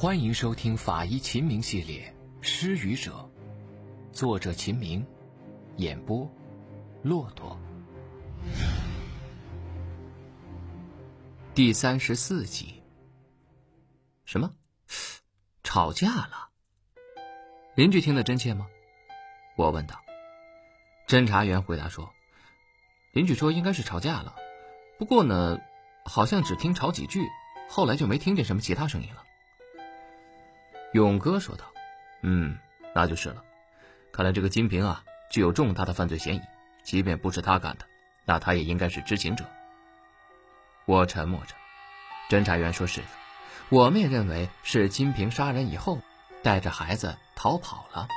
欢迎收听法医秦明系列《失语者》，作者秦明，演播骆驼。第三十四集。什么？吵架了？邻居听得真切吗？我问道。侦查员回答说：“邻居说应该是吵架了，不过呢，好像只听吵几句，后来就没听见什么其他声音了。”勇哥说道：“嗯，那就是了。看来这个金平啊，具有重大的犯罪嫌疑。即便不是他干的，那他也应该是知情者。”我沉默着。侦查员说：“是的，我们也认为是金平杀人以后，带着孩子逃跑了。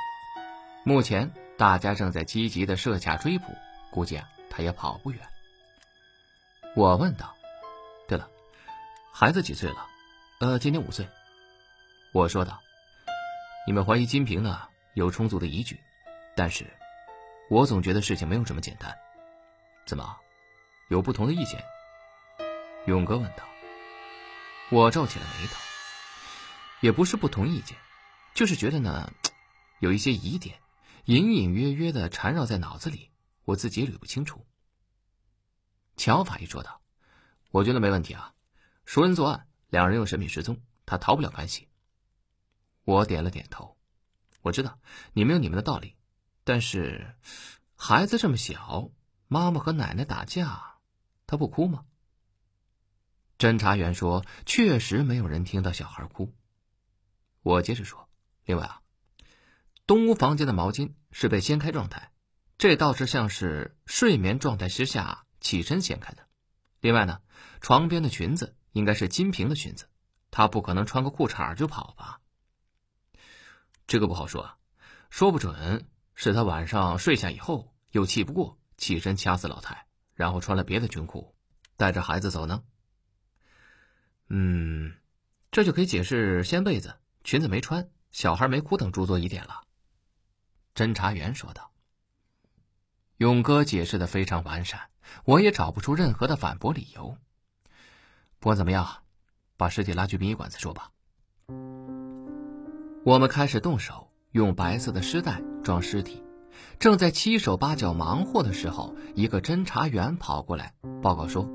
目前大家正在积极的设卡追捕，估计啊，他也跑不远。”我问道：“对了，孩子几岁了？呃，今年五岁。”我说道：“你们怀疑金平呢，有充足的依据，但是，我总觉得事情没有这么简单。怎么，有不同的意见？”勇哥问道。我皱起了眉头。也不是不同意见，就是觉得呢，有一些疑点，隐隐约约的缠绕在脑子里，我自己也捋不清楚。乔法医说道：“我觉得没问题啊，熟人作案，两人又神秘失踪，他逃不了干系。”我点了点头，我知道你们有你们的道理，但是孩子这么小，妈妈和奶奶打架，他不哭吗？侦查员说：“确实没有人听到小孩哭。”我接着说：“另外啊，东屋房间的毛巾是被掀开状态，这倒是像是睡眠状态之下起身掀开的。另外呢，床边的裙子应该是金平的裙子，他不可能穿个裤衩就跑吧。”这个不好说，说不准是他晚上睡下以后又气不过，起身掐死老太，然后穿了别的军裤，带着孩子走呢。嗯，这就可以解释掀被子、裙子没穿、小孩没哭等诸多疑点了。侦查员说道。勇哥解释的非常完善，我也找不出任何的反驳理由。不管怎么样，把尸体拉去殡仪馆再说吧。我们开始动手，用白色的尸袋装尸体。正在七手八脚忙活的时候，一个侦查员跑过来报告说，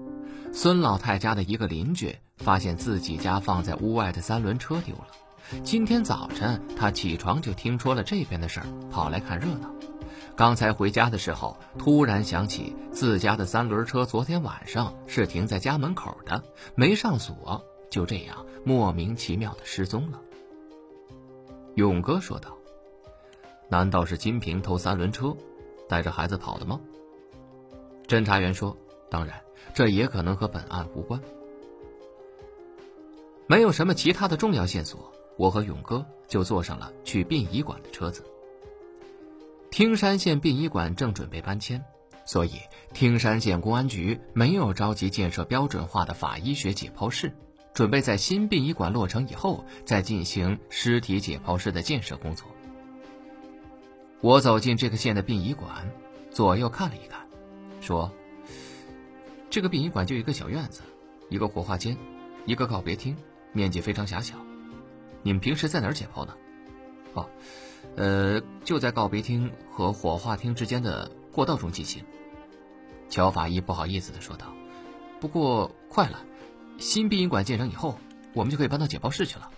孙老太家的一个邻居发现自己家放在屋外的三轮车丢了。今天早晨他起床就听说了这边的事儿，跑来看热闹。刚才回家的时候，突然想起自家的三轮车昨天晚上是停在家门口的，没上锁，就这样莫名其妙的失踪了。勇哥说道：“难道是金平偷三轮车，带着孩子跑的吗？”侦查员说：“当然，这也可能和本案无关。没有什么其他的重要线索，我和勇哥就坐上了去殡仪馆的车子。听山县殡仪馆正准备搬迁，所以听山县公安局没有着急建设标准化的法医学解剖室。”准备在新殡仪馆落成以后，再进行尸体解剖室的建设工作。我走进这个县的殡仪馆，左右看了一看，说：“这个殡仪馆就一个小院子，一个火化间，一个告别厅，面积非常狭小。你们平时在哪儿解剖呢？”“哦，呃，就在告别厅和火化厅之间的过道中进行。”乔法医不好意思地说道：“不过快了。”新殡仪馆建成以后，我们就可以搬到解剖室去了。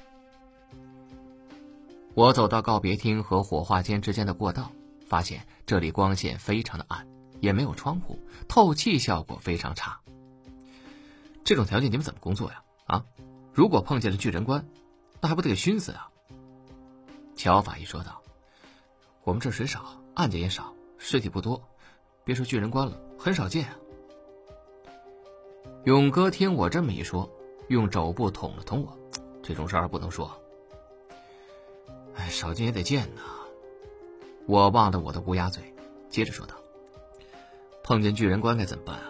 我走到告别厅和火化间之间的过道，发现这里光线非常的暗，也没有窗户，透气效果非常差。这种条件你们怎么工作呀？啊，如果碰见了巨人观，那还不得给熏死啊？乔法医说道：“我们这水少，案件也少，尸体不多，别说巨人观了，很少见啊。”勇哥听我这么一说，用肘部捅了捅我，这种事儿不能说。哎，少见也得见呐。我忘了我的乌鸦嘴，接着说道：“碰见巨人观该怎么办啊？”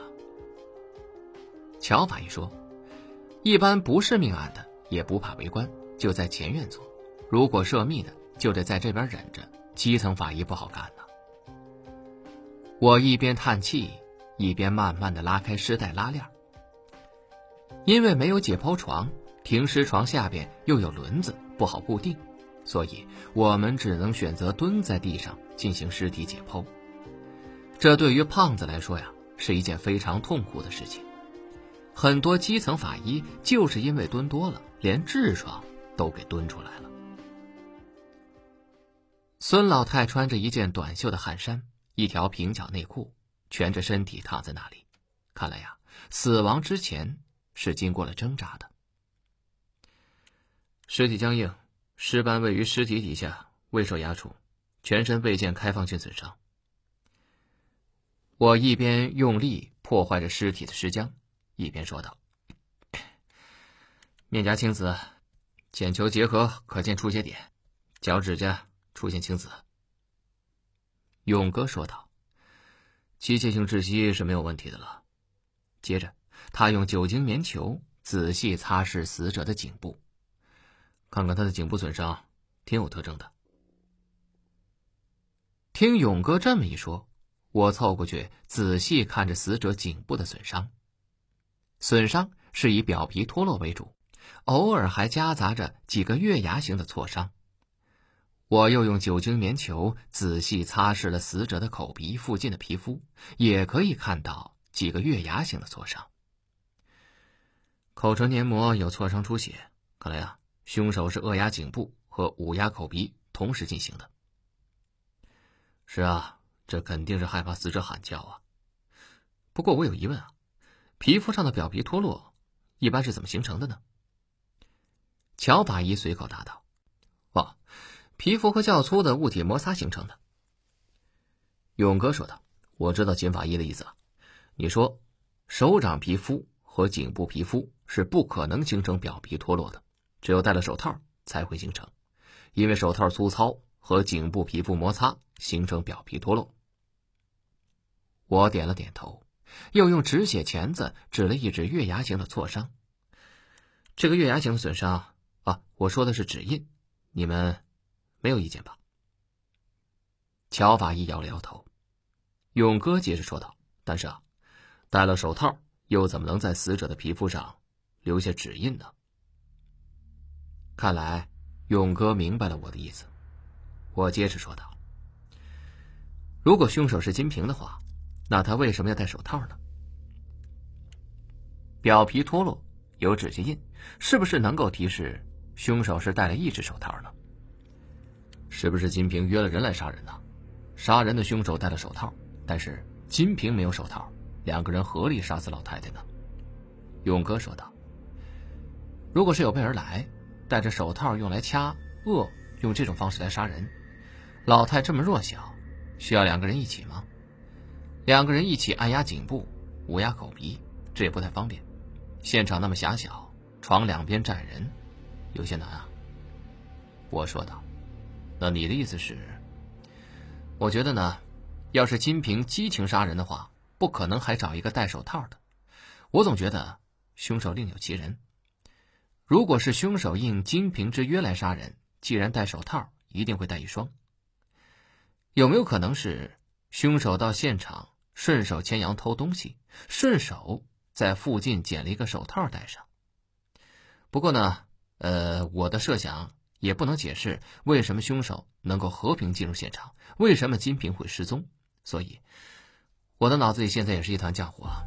乔法医说：“一般不是命案的也不怕围观，就在前院做；如果涉密的，就得在这边忍着。基层法医不好干呐。”我一边叹气，一边慢慢的拉开尸袋拉链。因为没有解剖床，停尸床下边又有轮子，不好固定，所以我们只能选择蹲在地上进行尸体解剖。这对于胖子来说呀，是一件非常痛苦的事情。很多基层法医就是因为蹲多了，连痔疮都给蹲出来了。孙老太穿着一件短袖的汗衫，一条平角内裤，蜷着身体躺在那里。看来呀，死亡之前是经过了挣扎的。尸体僵硬，尸斑位于尸体底下，未受压触，全身未见开放性损伤。我一边用力破坏着尸体的尸浆，一边说道：“面颊青紫，浅球结合可见出血点，脚趾甲出现青紫。”勇哥说道：“机械性窒息是没有问题的了。”接着，他用酒精棉球仔细擦拭死者的颈部，看看他的颈部损伤，挺有特征的。听勇哥这么一说。我凑过去仔细看着死者颈部的损伤，损伤是以表皮脱落为主，偶尔还夹杂着几个月牙形的挫伤。我又用酒精棉球仔细擦拭了死者的口鼻附近的皮肤，也可以看到几个月牙形的挫伤。口唇黏膜有挫伤出血，看来啊，凶手是扼压颈部和捂压口鼻同时进行的。是啊。这肯定是害怕死者喊叫啊！不过我有疑问啊，皮肤上的表皮脱落一般是怎么形成的呢？乔法医随口答道：“哦，皮肤和较粗的物体摩擦形成的。”勇哥说道：“我知道秦法医的意思了。你说，手掌皮肤和颈部皮肤是不可能形成表皮脱落的，只有戴了手套才会形成，因为手套粗糙和颈部皮肤摩擦形成表皮脱落。”我点了点头，又用止血钳子指了一指月牙形的挫伤。这个月牙形的损伤啊，我说的是指印，你们没有意见吧？乔法医摇了摇头。勇哥接着说道：“但是啊，戴了手套，又怎么能在死者的皮肤上留下指印呢？”看来勇哥明白了我的意思。我接着说道：“如果凶手是金平的话。”那他为什么要戴手套呢？表皮脱落有指甲印，是不是能够提示凶手是戴了一只手套呢？是不是金平约了人来杀人呢？杀人的凶手戴了手套，但是金平没有手套，两个人合力杀死老太太呢？勇哥说道：“如果是有备而来，戴着手套用来掐扼，用这种方式来杀人，老太这么弱小，需要两个人一起吗？”两个人一起按压颈部、捂压口鼻，这也不太方便。现场那么狭小，床两边站人，有些难啊。我说道：“那你的意思是？我觉得呢，要是金平激情杀人的话，不可能还找一个戴手套的。我总觉得凶手另有其人。如果是凶手应金平之约来杀人，既然戴手套，一定会带一双。有没有可能是凶手到现场？”顺手牵羊偷东西，顺手在附近捡了一个手套戴上。不过呢，呃，我的设想也不能解释为什么凶手能够和平进入现场，为什么金平会失踪。所以，我的脑子里现在也是一团浆糊啊。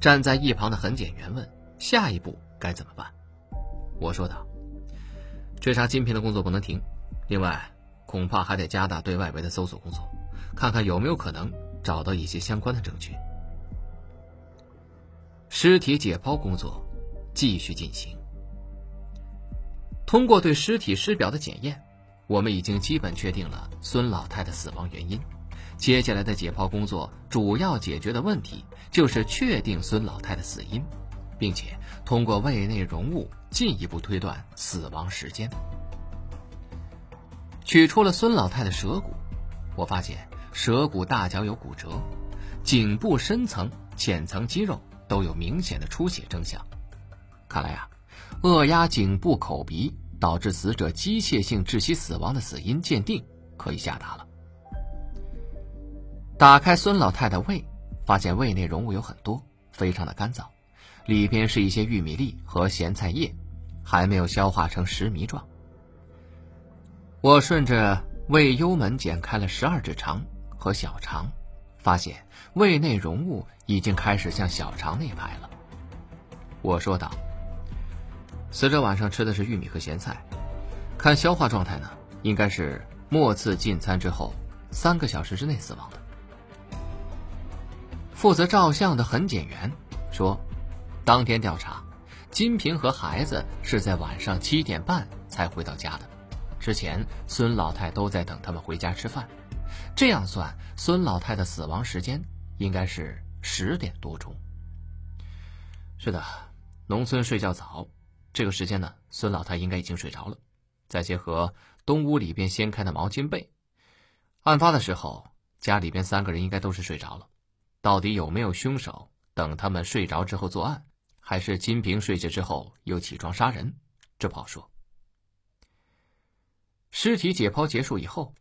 站在一旁的痕检员问：“下一步该怎么办？”我说道：“追查金平的工作不能停，另外，恐怕还得加大对外围的搜索工作。”看看有没有可能找到一些相关的证据。尸体解剖工作继续进行。通过对尸体尸表的检验，我们已经基本确定了孙老太的死亡原因。接下来的解剖工作主要解决的问题就是确定孙老太的死因，并且通过胃内容物进一步推断死亡时间。取出了孙老太的舌骨，我发现。舌骨大角有骨折，颈部深层、浅层肌肉都有明显的出血征象。看来啊，扼压颈部口鼻导致死者机械性窒息死亡的死因鉴定可以下达了。打开孙老太的胃，发现胃内容物有很多，非常的干燥，里边是一些玉米粒和咸菜叶，还没有消化成石糜状。我顺着胃幽门剪开了十二指肠和小肠，发现胃内容物已经开始向小肠内排了。我说道：“死者晚上吃的是玉米和咸菜，看消化状态呢，应该是末次进餐之后三个小时之内死亡的。”负责照相的痕检员说：“当天调查，金平和孩子是在晚上七点半才回到家的。之前孙老太都在等他们回家吃饭，这样算，孙老太的死亡时间应该是十点多钟。是的，农村睡觉早，这个时间呢，孙老太应该已经睡着了。再结合东屋里边掀开的毛巾被，案发的时候，家里边三个人应该都是睡着了。”到底有没有凶手等他们睡着之后作案，还是金平睡下之后又起床杀人？这不好说。尸体解剖结束以后，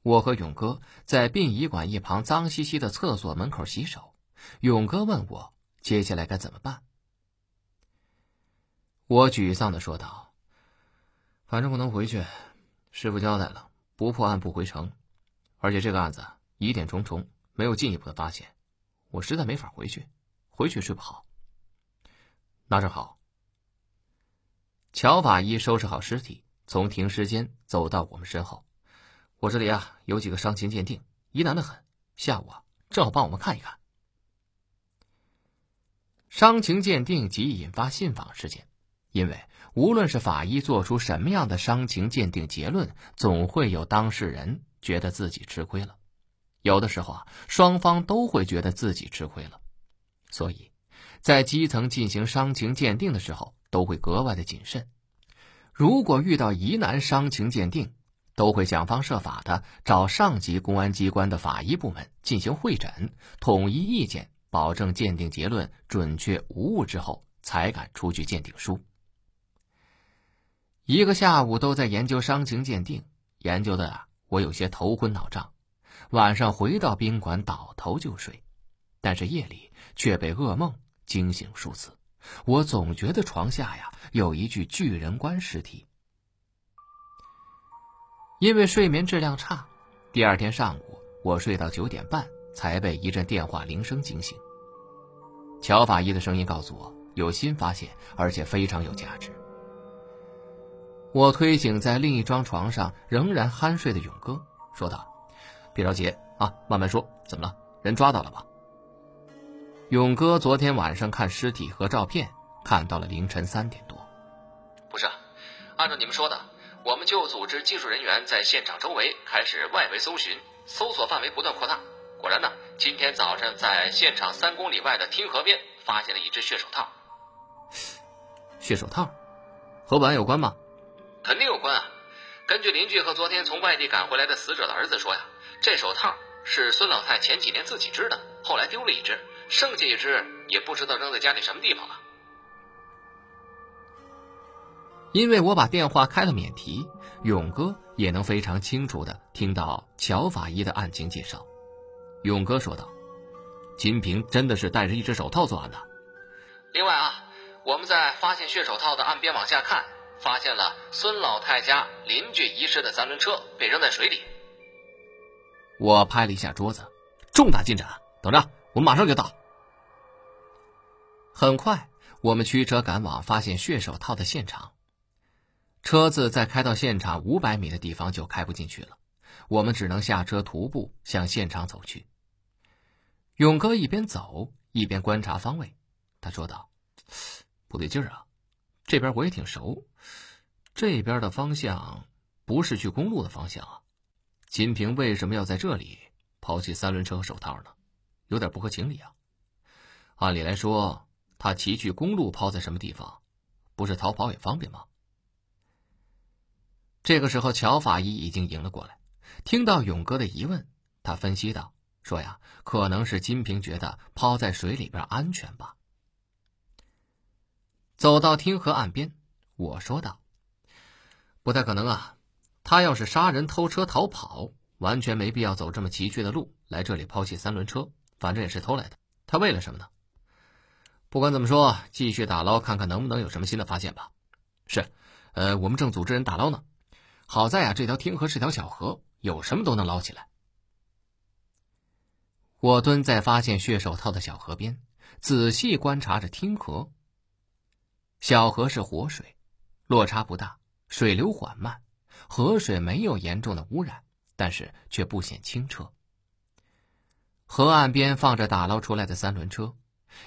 我和勇哥在殡仪馆一旁脏兮兮的厕所门口洗手。勇哥问我接下来该怎么办。我沮丧的说道：“反正不能回去，师傅交代了，不破案不回城，而且这个案子疑点重重，没有进一步的发现。”我实在没法回去，回去睡不好。那正好。乔法医收拾好尸体，从停尸间走到我们身后。我这里啊有几个伤情鉴定，疑难的很。下午啊正好帮我们看一看。伤情鉴定即引发信访事件，因为无论是法医做出什么样的伤情鉴定结论，总会有当事人觉得自己吃亏了。有的时候啊，双方都会觉得自己吃亏了，所以，在基层进行伤情鉴定的时候，都会格外的谨慎。如果遇到疑难伤情鉴定，都会想方设法的找上级公安机关的法医部门进行会诊，统一意见，保证鉴定结论准确无误之后，才敢出具鉴定书。一个下午都在研究伤情鉴定，研究的啊，我有些头昏脑胀。晚上回到宾馆倒头就睡，但是夜里却被噩梦惊醒数次。我总觉得床下呀有一具巨人观尸体。因为睡眠质量差，第二天上午我睡到九点半才被一阵电话铃声惊醒。乔法医的声音告诉我有新发现，而且非常有价值。我推醒在另一张床上仍然酣睡的勇哥，说道。别着急啊，慢慢说。怎么了？人抓到了吧？勇哥昨天晚上看尸体和照片，看到了凌晨三点多。不是，按照你们说的，我们就组织技术人员在现场周围开始外围搜寻，搜索范围不断扩大。果然呢，今天早上在现场三公里外的汀河边发现了一只血手套。血手套，和本案有关吗？肯定有关啊！根据邻居和昨天从外地赶回来的死者的儿子说呀。这手套是孙老太前几年自己织的，后来丢了一只，剩下一只也不知道扔在家里什么地方了。因为我把电话开了免提，勇哥也能非常清楚的听到乔法医的案情介绍。勇哥说道：“金平真的是戴着一只手套作案的。另外啊，我们在发现血手套的岸边往下看，发现了孙老太家邻居遗失的三轮车被扔在水里。”我拍了一下桌子，重大进展！等着，我们马上就到。很快，我们驱车赶往发现血手套的现场。车子在开到现场五百米的地方就开不进去了，我们只能下车徒步向现场走去。勇哥一边走一边观察方位，他说道：“不对劲儿啊，这边我也挺熟，这边的方向不是去公路的方向啊。”金平为什么要在这里抛弃三轮车和手套呢？有点不合情理啊！按理来说，他骑去公路抛在什么地方，不是逃跑也方便吗？这个时候，乔法医已经迎了过来，听到勇哥的疑问，他分析道：“说呀，可能是金平觉得抛在水里边安全吧。”走到汀河岸边，我说道：“不太可能啊。”他要是杀人、偷车、逃跑，完全没必要走这么崎岖的路来这里抛弃三轮车，反正也是偷来的。他为了什么呢？不管怎么说，继续打捞，看看能不能有什么新的发现吧。是，呃，我们正组织人打捞呢。好在啊，这条天河是条小河，有什么都能捞起来。我蹲在发现血手套的小河边，仔细观察着天河。小河是活水，落差不大，水流缓慢，河水没有严重的污染，但是却不显清澈。河岸边放着打捞出来的三轮车，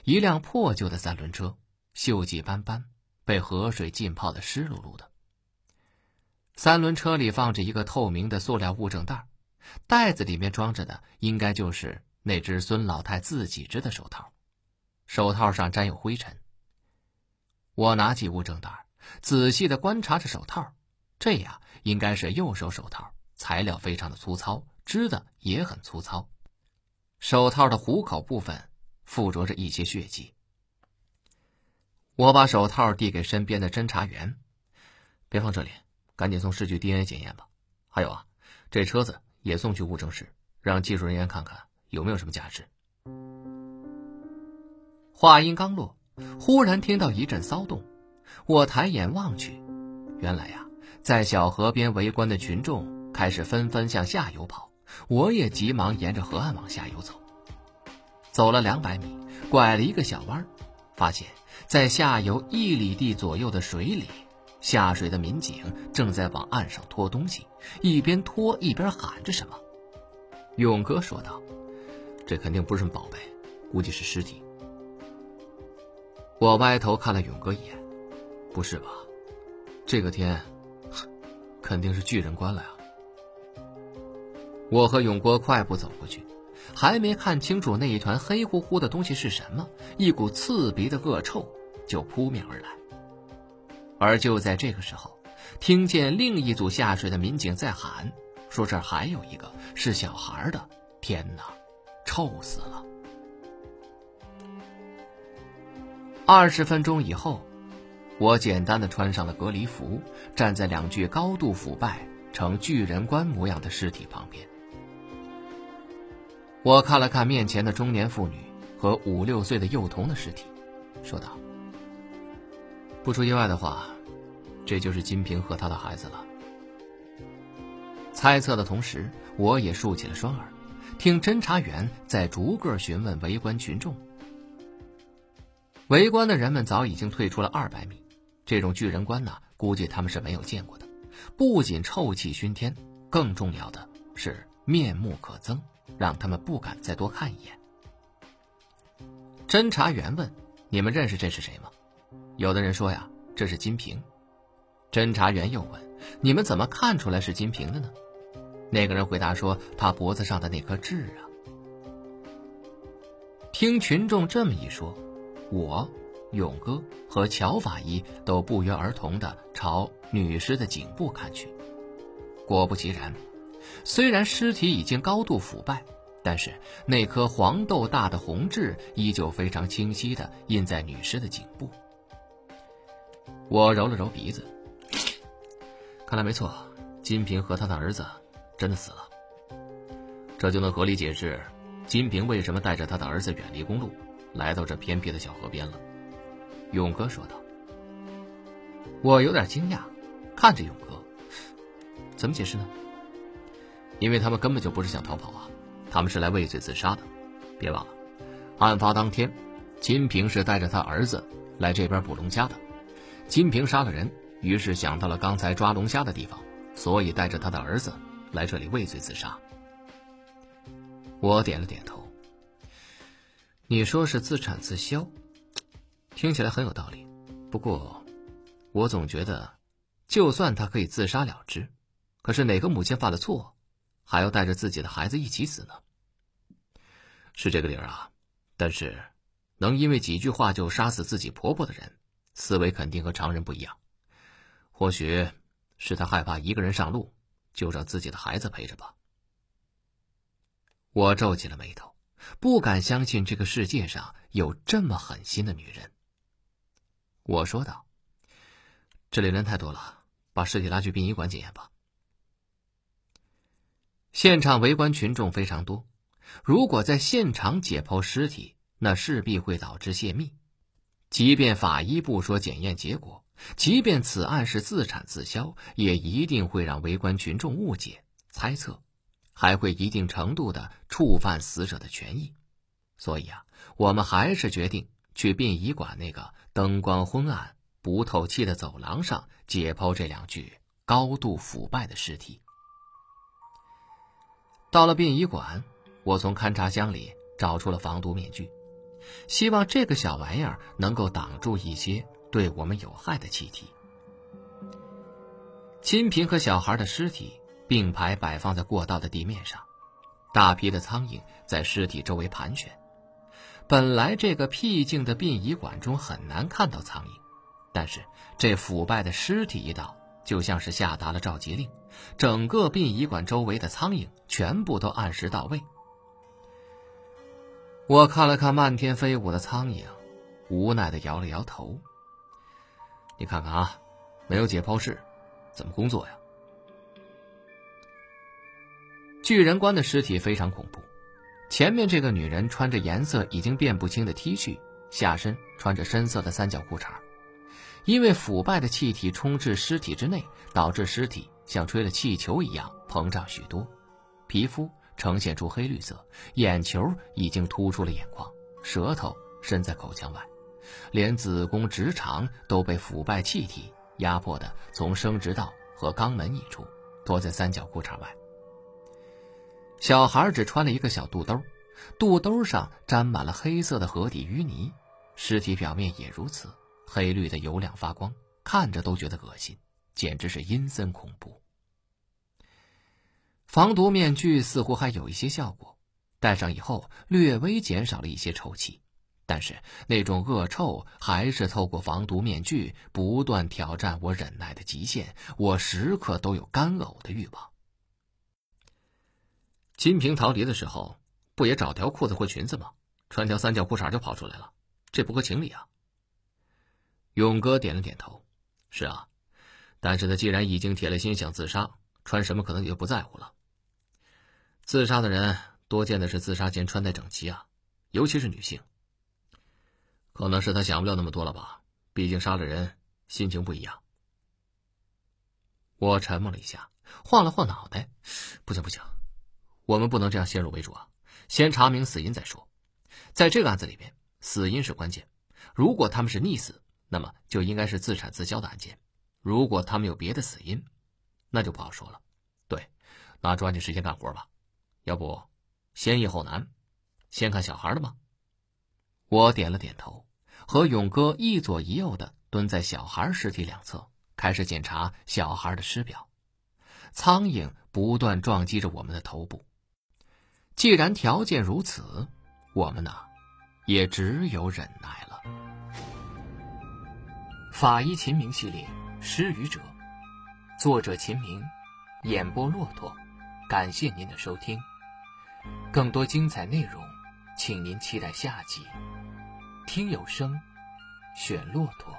一辆破旧的三轮车，锈迹斑斑，被河水浸泡的湿漉漉的。三轮车里放着一个透明的塑料物证袋，袋子里面装着的应该就是那只孙老太自己织的手套，手套上沾有灰尘。我拿起物证袋，仔细的观察着手套，这呀应该是右手手套，材料非常的粗糙，织的也很粗糙。手套的虎口部分附着着一些血迹。我把手套递给身边的侦查员：“别放这里，赶紧送市局 DNA 检验吧。还有啊，这车子也送去物证室，让技术人员看看有没有什么价值。”话音刚落，忽然听到一阵骚动。我抬眼望去，原来呀，在小河边围观的群众开始纷纷向下游跑。我也急忙沿着河岸往下游走，走了两百米，拐了一个小弯，发现，在下游一里地左右的水里，下水的民警正在往岸上拖东西，一边拖一边喊着什么。勇哥说道：“这肯定不是什么宝贝，估计是尸体。”我歪头看了勇哥一眼：“不是吧？这个天，肯定是巨人关了呀！”我和勇哥快步走过去，还没看清楚那一团黑乎乎的东西是什么，一股刺鼻的恶臭就扑面而来。而就在这个时候，听见另一组下水的民警在喊，说这儿还有一个是小孩的。天哪，臭死了！二十分钟以后，我简单的穿上了隔离服，站在两具高度腐败呈巨人观模样的尸体旁边。我看了看面前的中年妇女和五六岁的幼童的尸体，说道：“不出意外的话，这就是金平和他的孩子了。”猜测的同时，我也竖起了双耳，听侦查员在逐个询问围观群众。围观的人们早已经退出了二百米，这种巨人观呢，估计他们是没有见过的。不仅臭气熏天，更重要的是面目可憎。让他们不敢再多看一眼。侦查员问：“你们认识这是谁吗？”有的人说：“呀，这是金平。”侦查员又问：“你们怎么看出来是金平的呢？”那个人回答说：“他脖子上的那颗痣啊。”听群众这么一说，我、勇哥和乔法医都不约而同地朝女尸的颈部看去。果不其然。虽然尸体已经高度腐败，但是那颗黄豆大的红痣依旧非常清晰地印在女尸的颈部。我揉了揉鼻子，看来没错，金平和他的儿子真的死了。这就能合理解释金平为什么带着他的儿子远离公路，来到这偏僻的小河边了。勇哥说道。我有点惊讶，看着勇哥，怎么解释呢？因为他们根本就不是想逃跑啊，他们是来畏罪自杀的。别忘了，案发当天，金平是带着他儿子来这边捕龙虾的。金平杀了人，于是想到了刚才抓龙虾的地方，所以带着他的儿子来这里畏罪自杀。我点了点头。你说是自产自销，听起来很有道理。不过，我总觉得，就算他可以自杀了之，可是哪个母亲犯了错？还要带着自己的孩子一起死呢？是这个理儿啊，但是能因为几句话就杀死自己婆婆的人，思维肯定和常人不一样。或许是他害怕一个人上路，就让自己的孩子陪着吧。我皱起了眉头，不敢相信这个世界上有这么狠心的女人。我说道：“这里人太多了，把尸体拉去殡仪馆检验吧。”现场围观群众非常多，如果在现场解剖尸体，那势必会导致泄密。即便法医不说检验结果，即便此案是自产自销，也一定会让围观群众误解、猜测，还会一定程度的触犯死者的权益。所以啊，我们还是决定去殡仪馆那个灯光昏暗、不透气的走廊上解剖这两具高度腐败的尸体。到了殡仪馆，我从勘察箱里找出了防毒面具，希望这个小玩意儿能够挡住一些对我们有害的气体。金平和小孩的尸体并排摆放在过道的地面上，大批的苍蝇在尸体周围盘旋。本来这个僻静的殡仪馆中很难看到苍蝇，但是这腐败的尸体一到，就像是下达了召集令，整个殡仪馆周围的苍蝇全部都按时到位。我看了看漫天飞舞的苍蝇，无奈的摇了摇头。你看看啊，没有解剖室，怎么工作呀？巨人观的尸体非常恐怖。前面这个女人穿着颜色已经辨不清的 T 恤，下身穿着深色的三角裤衩。因为腐败的气体充斥尸体之内，导致尸体像吹了气球一样膨胀许多，皮肤呈现出黑绿色，眼球已经突出了眼眶，舌头伸在口腔外，连子宫、直肠都被腐败气体压迫的从生殖道和肛门溢出，拖在三角裤衩外。小孩只穿了一个小肚兜，肚兜上沾满了黑色的河底淤泥，尸体表面也如此，黑绿的油亮发光，看着都觉得恶心，简直是阴森恐怖。防毒面具似乎还有一些效果，戴上以后略微减少了一些臭气，但是那种恶臭还是透过防毒面具不断挑战我忍耐的极限，我时刻都有干呕的欲望。金平逃离的时候，不也找条裤子或裙子吗？穿条三角裤衩就跑出来了，这不合情理啊。勇哥点了点头：“是啊，但是他既然已经铁了心想自杀，穿什么可能也就不在乎了。自杀的人多见的是自杀前穿戴整齐啊，尤其是女性。可能是他想不了那么多了吧，毕竟杀了人，心情不一样。”我沉默了一下，晃了晃脑袋：“不行不行。”我们不能这样先入为主啊！先查明死因再说。在这个案子里边，死因是关键。如果他们是溺死，那么就应该是自产自销的案件；如果他们有别的死因，那就不好说了。对，那抓紧时间干活吧。要不，先易后难，先看小孩的吧？我点了点头，和勇哥一左一右的蹲在小孩尸体两侧，开始检查小孩的尸表。苍蝇不断撞击着我们的头部。既然条件如此，我们呢，也只有忍耐了。法医秦明系列《失语者》，作者秦明，演播骆驼。感谢您的收听，更多精彩内容，请您期待下集。听有声，选骆驼。